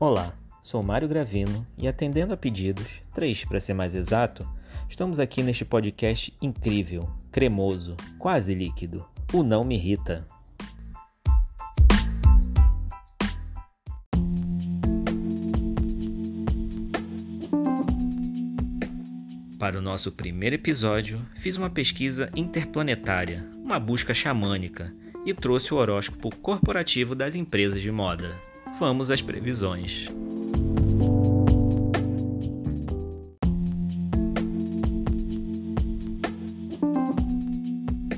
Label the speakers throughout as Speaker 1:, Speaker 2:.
Speaker 1: Olá, sou Mário Gravino e atendendo a pedidos, três para ser mais exato, estamos aqui neste podcast incrível, cremoso, quase líquido. O Não Me Irrita. Para o nosso primeiro episódio, fiz uma pesquisa interplanetária, uma busca xamânica, e trouxe o horóscopo corporativo das empresas de moda. Vamos às previsões.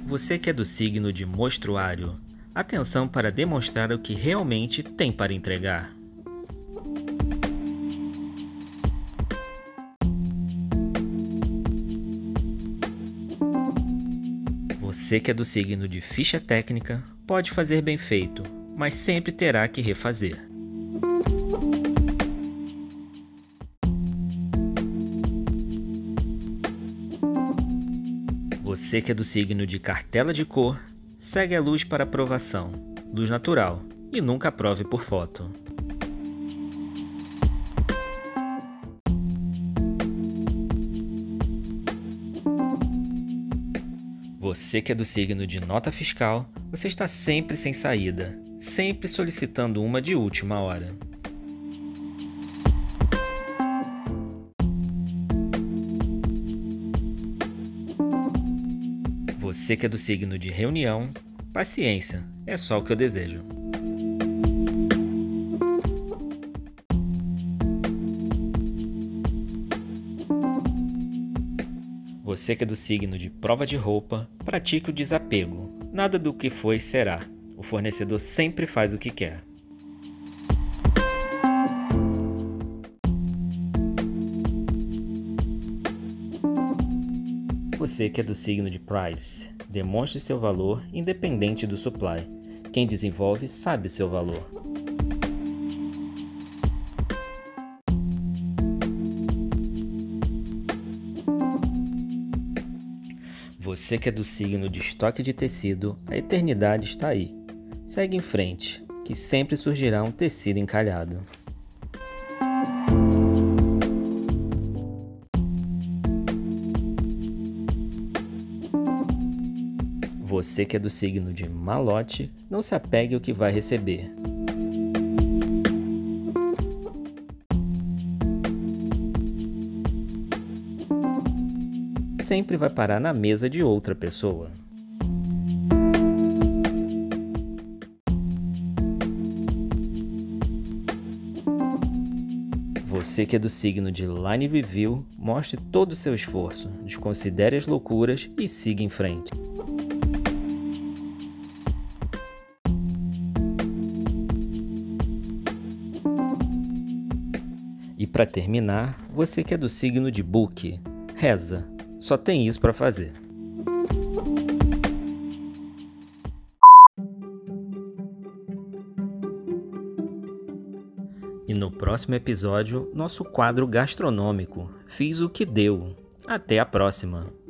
Speaker 1: Você que é do signo de Mostruário, atenção para demonstrar o que realmente tem para entregar. Você que é do signo de ficha técnica pode fazer bem feito, mas sempre terá que refazer. Você que é do signo de cartela de cor, segue a luz para aprovação, luz natural, e nunca prove por foto. Você que é do signo de nota fiscal, você está sempre sem saída, sempre solicitando uma de última hora. Você que é do signo de reunião, paciência, é só o que eu desejo. Você que é do signo de prova de roupa, pratique o desapego. Nada do que foi será. O fornecedor sempre faz o que quer. Você que é do signo de Price, demonstre seu valor independente do supply. Quem desenvolve sabe seu valor. Você que é do signo de estoque de tecido, a eternidade está aí. Segue em frente, que sempre surgirá um tecido encalhado. Você que é do signo de malote, não se apegue ao que vai receber. sempre vai parar na mesa de outra pessoa. Você que é do signo de Line Review, mostre todo o seu esforço, desconsidere as loucuras e siga em frente. E para terminar, você que é do signo de Book, reza, só tem isso para fazer. No próximo episódio, nosso quadro gastronômico. Fiz o que deu. Até a próxima!